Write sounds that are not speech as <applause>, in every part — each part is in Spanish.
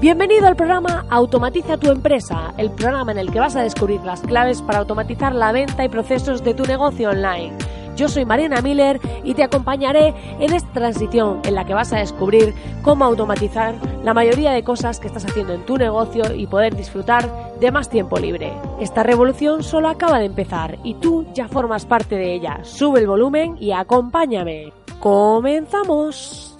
Bienvenido al programa Automatiza tu empresa, el programa en el que vas a descubrir las claves para automatizar la venta y procesos de tu negocio online. Yo soy Mariana Miller y te acompañaré en esta transición en la que vas a descubrir cómo automatizar la mayoría de cosas que estás haciendo en tu negocio y poder disfrutar de más tiempo libre. Esta revolución solo acaba de empezar y tú ya formas parte de ella. Sube el volumen y acompáñame. ¡Comenzamos!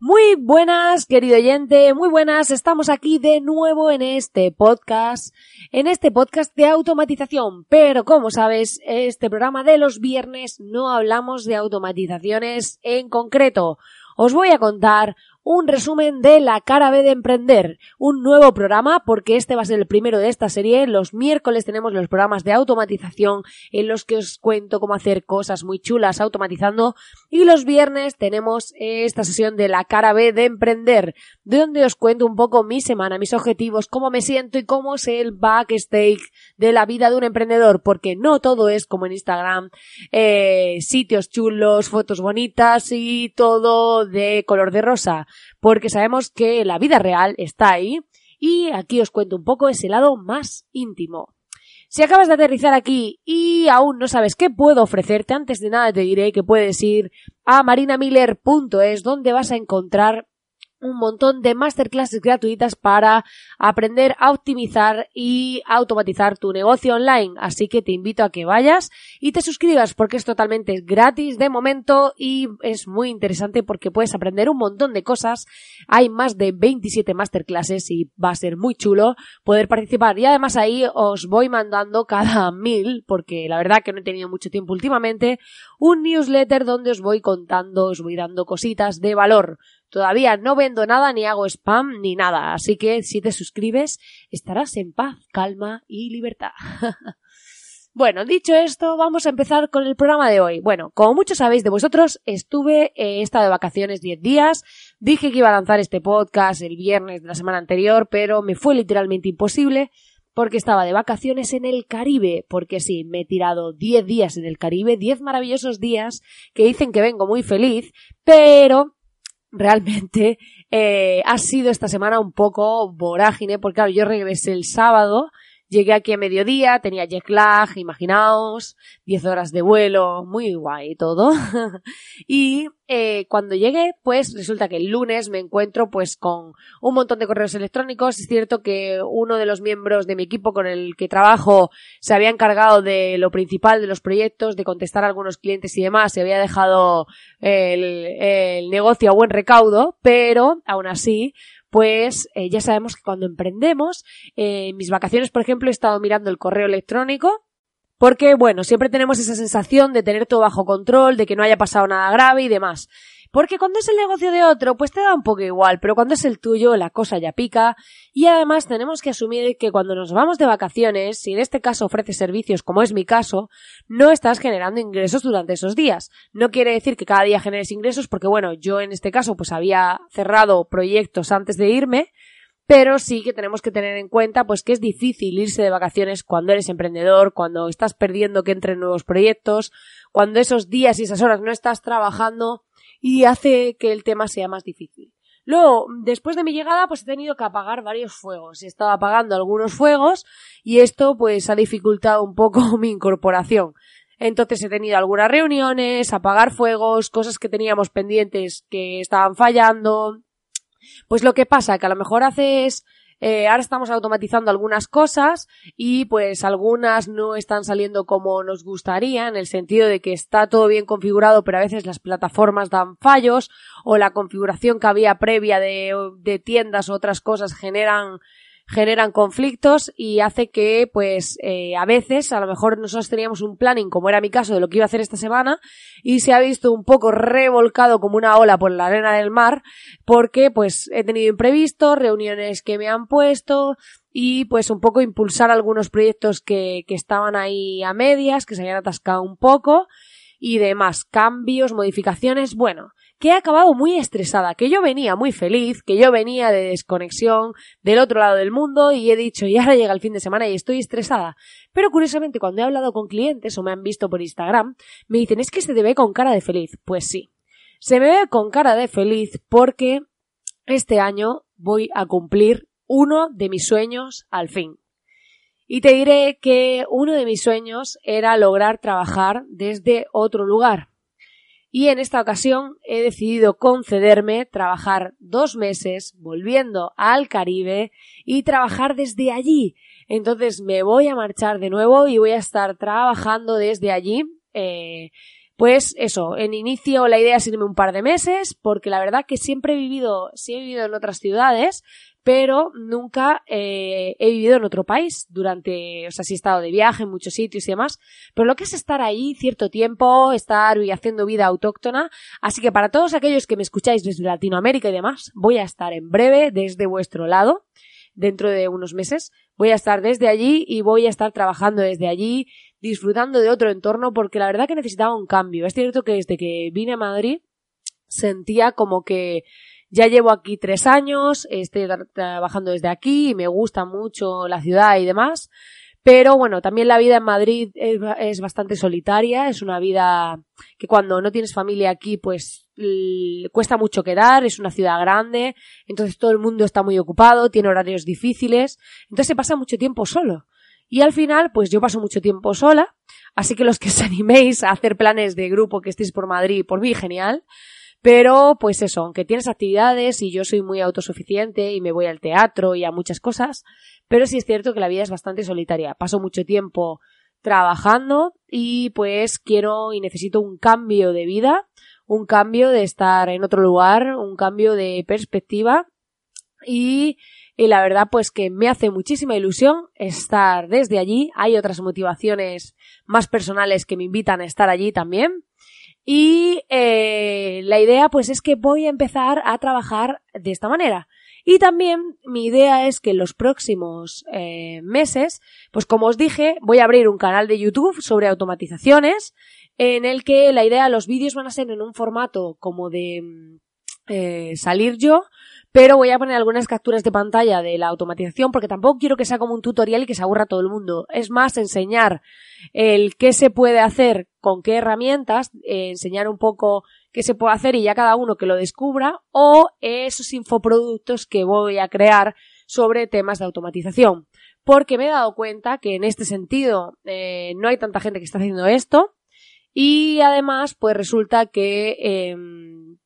Muy buenas, querido oyente, muy buenas. Estamos aquí de nuevo en este podcast, en este podcast de automatización. Pero como sabes, este programa de los viernes no hablamos de automatizaciones en concreto. Os voy a contar un resumen de La cara B de emprender, un nuevo programa porque este va a ser el primero de esta serie. Los miércoles tenemos los programas de automatización en los que os cuento cómo hacer cosas muy chulas automatizando y los viernes tenemos esta sesión de La cara B de emprender, donde os cuento un poco mi semana, mis objetivos, cómo me siento y cómo es el backstage de la vida de un emprendedor, porque no todo es como en Instagram, eh, sitios chulos, fotos bonitas y todo de color de rosa porque sabemos que la vida real está ahí y aquí os cuento un poco ese lado más íntimo. Si acabas de aterrizar aquí y aún no sabes qué puedo ofrecerte, antes de nada te diré que puedes ir a marinamiller.es donde vas a encontrar un montón de masterclasses gratuitas para aprender a optimizar y automatizar tu negocio online. Así que te invito a que vayas y te suscribas porque es totalmente gratis de momento y es muy interesante porque puedes aprender un montón de cosas. Hay más de 27 masterclasses y va a ser muy chulo poder participar. Y además ahí os voy mandando cada <laughs> mil, porque la verdad que no he tenido mucho tiempo últimamente, un newsletter donde os voy contando, os voy dando cositas de valor Todavía no vendo nada ni hago spam ni nada, así que si te suscribes estarás en paz, calma y libertad. <laughs> Bueno, dicho esto, vamos a empezar con el programa de hoy. Bueno, como muchos sabéis de vosotros, estuve, he estado de vacaciones 10 días, dije que iba a lanzar este podcast el viernes de la semana anterior, pero me fue literalmente imposible porque estaba de vacaciones en el Caribe, porque sí, me he tirado 10 días en el Caribe, 10 maravillosos días que dicen que vengo muy feliz, pero realmente eh, ha sido esta semana un poco vorágine, porque claro, yo regresé el sábado Llegué aquí a mediodía, tenía jet lag, imaginaos, 10 horas de vuelo, muy guay todo. <laughs> y eh, cuando llegué, pues resulta que el lunes me encuentro pues con un montón de correos electrónicos. Es cierto que uno de los miembros de mi equipo con el que trabajo se había encargado de lo principal de los proyectos, de contestar a algunos clientes y demás, se había dejado el, el negocio a buen recaudo, pero aún así pues eh, ya sabemos que cuando emprendemos, eh, en mis vacaciones, por ejemplo, he estado mirando el correo electrónico, porque, bueno, siempre tenemos esa sensación de tener todo bajo control, de que no haya pasado nada grave y demás. Porque cuando es el negocio de otro, pues te da un poco igual, pero cuando es el tuyo, la cosa ya pica. Y además tenemos que asumir que cuando nos vamos de vacaciones, si en este caso ofreces servicios, como es mi caso, no estás generando ingresos durante esos días. No quiere decir que cada día generes ingresos, porque bueno, yo en este caso pues había cerrado proyectos antes de irme, pero sí que tenemos que tener en cuenta pues que es difícil irse de vacaciones cuando eres emprendedor, cuando estás perdiendo que entren nuevos proyectos, cuando esos días y esas horas no estás trabajando y hace que el tema sea más difícil. Luego, después de mi llegada, pues he tenido que apagar varios fuegos. He estado apagando algunos fuegos y esto pues ha dificultado un poco <laughs> mi incorporación. Entonces he tenido algunas reuniones, apagar fuegos, cosas que teníamos pendientes que estaban fallando. Pues lo que pasa, que a lo mejor haces eh, ahora estamos automatizando algunas cosas y pues algunas no están saliendo como nos gustaría en el sentido de que está todo bien configurado pero a veces las plataformas dan fallos o la configuración que había previa de, de tiendas u otras cosas generan generan conflictos y hace que, pues, eh, a veces, a lo mejor nosotros teníamos un planning, como era mi caso, de lo que iba a hacer esta semana, y se ha visto un poco revolcado como una ola por la arena del mar, porque, pues, he tenido imprevistos, reuniones que me han puesto, y pues un poco impulsar algunos proyectos que, que estaban ahí a medias, que se habían atascado un poco, y demás, cambios, modificaciones, bueno, que he acabado muy estresada, que yo venía muy feliz, que yo venía de desconexión del otro lado del mundo y he dicho, y ahora llega el fin de semana y estoy estresada. Pero curiosamente cuando he hablado con clientes o me han visto por Instagram, me dicen, es que se te ve con cara de feliz. Pues sí, se me ve con cara de feliz porque este año voy a cumplir uno de mis sueños al fin. Y te diré que uno de mis sueños era lograr trabajar desde otro lugar y en esta ocasión he decidido concederme trabajar dos meses volviendo al Caribe y trabajar desde allí. Entonces me voy a marchar de nuevo y voy a estar trabajando desde allí. Eh, pues eso, en inicio la idea es irme un par de meses, porque la verdad que siempre he vivido, sí he vivido en otras ciudades, pero nunca eh, he vivido en otro país durante, o sea, sí he estado de viaje en muchos sitios y demás, pero lo que es estar ahí cierto tiempo, estar y haciendo vida autóctona, así que para todos aquellos que me escucháis desde Latinoamérica y demás, voy a estar en breve desde vuestro lado, dentro de unos meses, voy a estar desde allí y voy a estar trabajando desde allí, disfrutando de otro entorno, porque la verdad que necesitaba un cambio. Es cierto que desde que vine a Madrid sentía como que ya llevo aquí tres años, estoy trabajando desde aquí y me gusta mucho la ciudad y demás. Pero bueno, también la vida en Madrid es, bastante solitaria, es una vida que cuando no tienes familia aquí pues cuesta mucho quedar, es una ciudad grande, entonces todo el mundo está muy ocupado, tiene horarios difíciles, entonces se pasa mucho tiempo solo. Y al final, pues yo paso mucho tiempo sola, así que los que os <laughs> animéis a hacer planes de grupo que estéis por Madrid, por mí, genial. Pero, pues eso, aunque tienes actividades y yo soy muy autosuficiente y me voy al teatro y a muchas cosas, pero sí es cierto que la vida es bastante solitaria. Paso mucho tiempo trabajando y pues quiero y necesito un cambio de vida, un cambio de estar en otro lugar, un cambio de perspectiva y, y la verdad pues que me hace muchísima ilusión estar desde allí. Hay otras motivaciones más personales que me invitan a estar allí también. Y eh, la idea pues es que voy a empezar a trabajar de esta manera. Y también mi idea es que en los próximos eh, meses, pues como os dije, voy a abrir un canal de YouTube sobre automatizaciones en el que la idea, los vídeos van a ser en un formato como de mm, eh, salir yo, pero voy a poner algunas capturas de pantalla de la automatización porque tampoco quiero que sea como un tutorial y que se aburra todo el mundo. Es más enseñar el qué se puede hacer con qué herramientas, eh, enseñar un poco qué se puede hacer y ya cada uno que lo descubra o esos infoproductos que voy a crear sobre temas de automatización. Porque me he dado cuenta que en este sentido eh, no hay tanta gente que está haciendo esto y además pues resulta que em,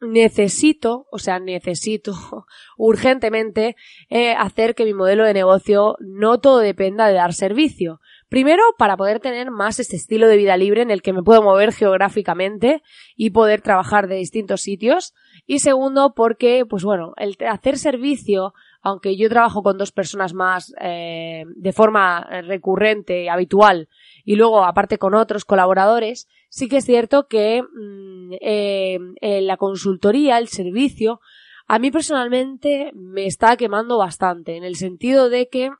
necesito, o sea, necesito <laughs> urgentemente eh, hacer que mi modelo de negocio no todo dependa de dar servicio. Primero, para poder tener más este estilo de vida libre en el que me puedo mover geográficamente y poder trabajar de distintos sitios. Y segundo, porque, pues bueno, el hacer servicio, aunque yo trabajo con dos personas más eh, de forma recurrente, habitual, y luego aparte con otros colaboradores, sí que es cierto que mm, eh, la consultoría, el servicio, a mí personalmente me está quemando bastante, en el sentido de que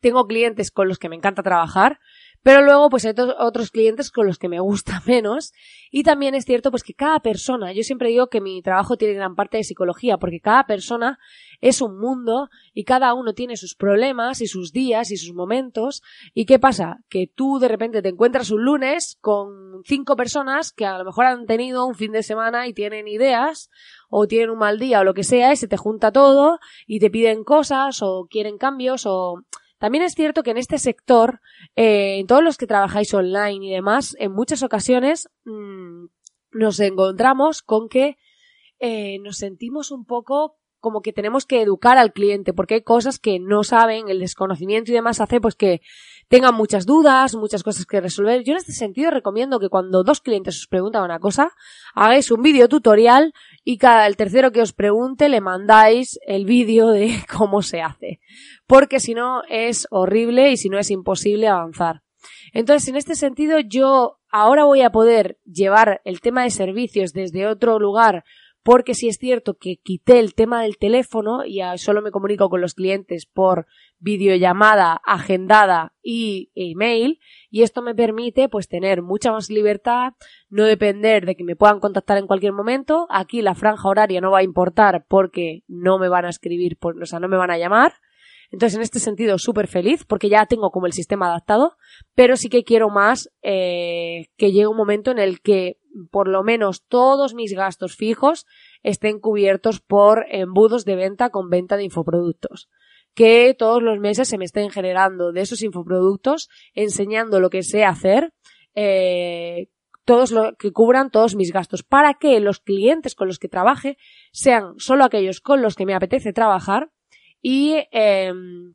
tengo clientes con los que me encanta trabajar, pero luego pues hay otros clientes con los que me gusta <laughs> menos. Y también es cierto pues que cada persona, yo siempre digo que mi trabajo tiene gran parte de psicología porque cada persona es un mundo y cada uno tiene sus problemas y sus días y sus momentos. Y qué pasa que tú de repente te encuentras un lunes con cinco personas que a lo mejor han tenido un fin de semana y tienen ideas o tienen un mal día o lo que sea y se te junta todo y te piden cosas o quieren cambios o también es cierto que en este sector, eh, en todos los que trabajáis online y demás, en muchas ocasiones mmm, nos encontramos con que eh, nos sentimos un poco como que tenemos que educar al cliente, porque hay cosas que no saben, el desconocimiento y demás hace pues que tengan muchas dudas, muchas cosas que resolver. Yo en este sentido recomiendo que cuando dos clientes os preguntan una cosa, hagáis un vídeo tutorial y cada el tercero que os pregunte le mandáis el vídeo de <laughs> cómo se hace. Porque si no es horrible y si no es imposible avanzar. Entonces, en este sentido, yo ahora voy a poder llevar el tema de servicios desde otro lugar porque si es cierto que quité el tema del teléfono y solo me comunico con los clientes por videollamada, agendada y email y esto me permite pues tener mucha más libertad, no depender de que me puedan contactar en cualquier momento, aquí la franja horaria no va a importar porque no me van a escribir, o sea, no me van a llamar, entonces, en este sentido, súper feliz porque ya tengo como el sistema adaptado, pero sí que quiero más eh, que llegue un momento en el que por lo menos todos mis gastos fijos estén cubiertos por embudos de venta con venta de infoproductos. Que todos los meses se me estén generando de esos infoproductos, enseñando lo que sé hacer, eh, todos lo que cubran todos mis gastos para que los clientes con los que trabaje sean solo aquellos con los que me apetece trabajar y em,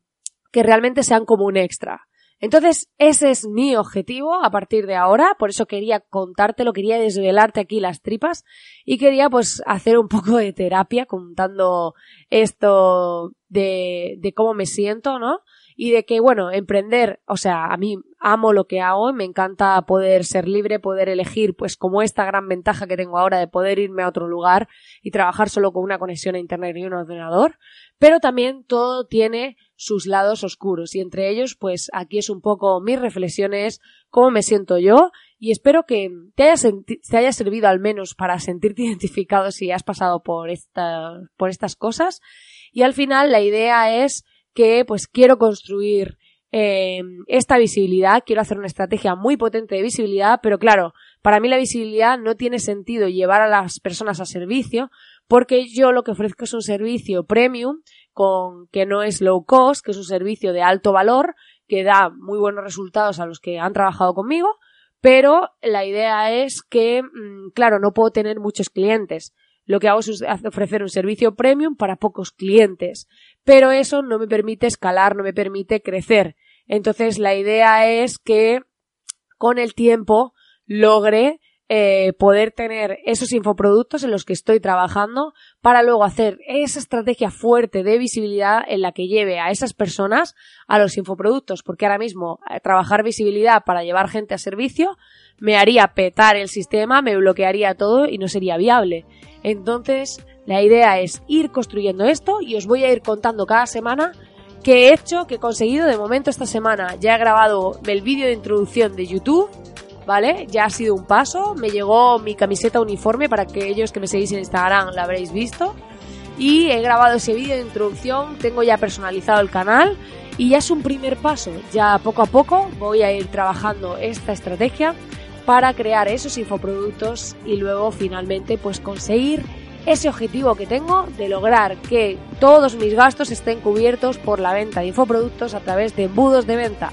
que realmente sean como un extra. Entonces, ese es mi objetivo a partir de ahora, por eso quería contártelo, quería desvelarte aquí las tripas y quería pues hacer un poco de terapia contando esto de, de cómo me siento, ¿no? Y de que, bueno, emprender, o sea, a mí amo lo que hago, me encanta poder ser libre, poder elegir, pues como esta gran ventaja que tengo ahora de poder irme a otro lugar y trabajar solo con una conexión a internet y un ordenador, pero también todo tiene sus lados oscuros y entre ellos pues aquí es un poco mis reflexiones, cómo me siento yo y espero que te haya, te haya servido al menos para sentirte <laughs> identificado si has pasado por, esta, por estas cosas. Y al final la idea es que pues quiero construir eh, esta visibilidad, quiero hacer una estrategia muy potente de visibilidad, pero claro, para mí la visibilidad no tiene sentido llevar a las personas a servicio, porque yo lo que ofrezco es un servicio premium, con que no es low cost, que es un servicio de alto valor, que da muy buenos resultados a los que han trabajado conmigo, pero la idea es que, mm, claro, no puedo tener muchos clientes. Lo que hago es ofrecer un servicio premium para pocos clientes pero eso no me permite escalar, no me permite crecer. Entonces la idea es que con el tiempo logre eh, poder tener esos infoproductos en los que estoy trabajando para luego hacer esa estrategia fuerte de visibilidad en la que lleve a esas personas a los infoproductos, porque ahora mismo eh, trabajar visibilidad para llevar gente a servicio me haría petar el sistema, me bloquearía todo y no sería viable. Entonces, la idea es ir construyendo esto y os voy a ir contando cada semana qué he hecho, qué he conseguido. De momento esta semana ya he grabado el vídeo de introducción de YouTube, ¿vale? Ya ha sido un paso. Me llegó mi camiseta uniforme para que ellos que me seguís en Instagram la habréis visto. Y he grabado ese vídeo de introducción, tengo ya personalizado el canal y ya es un primer paso. Ya poco a poco voy a ir trabajando esta estrategia para crear esos infoproductos y luego finalmente pues conseguir ese objetivo que tengo de lograr que todos mis gastos estén cubiertos por la venta de infoproductos a través de embudos de venta.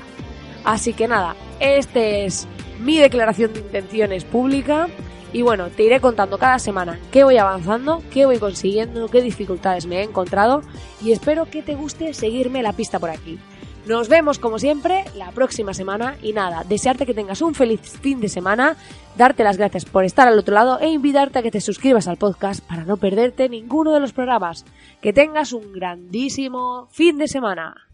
Así que nada, este es mi declaración de intenciones pública y bueno, te iré contando cada semana qué voy avanzando, qué voy consiguiendo, qué dificultades me he encontrado y espero que te guste seguirme la pista por aquí. Nos vemos como siempre la próxima semana y nada, desearte que tengas un feliz fin de semana, darte las gracias por estar al otro lado e invitarte a que te suscribas al podcast para no perderte ninguno de los programas. Que tengas un grandísimo fin de semana.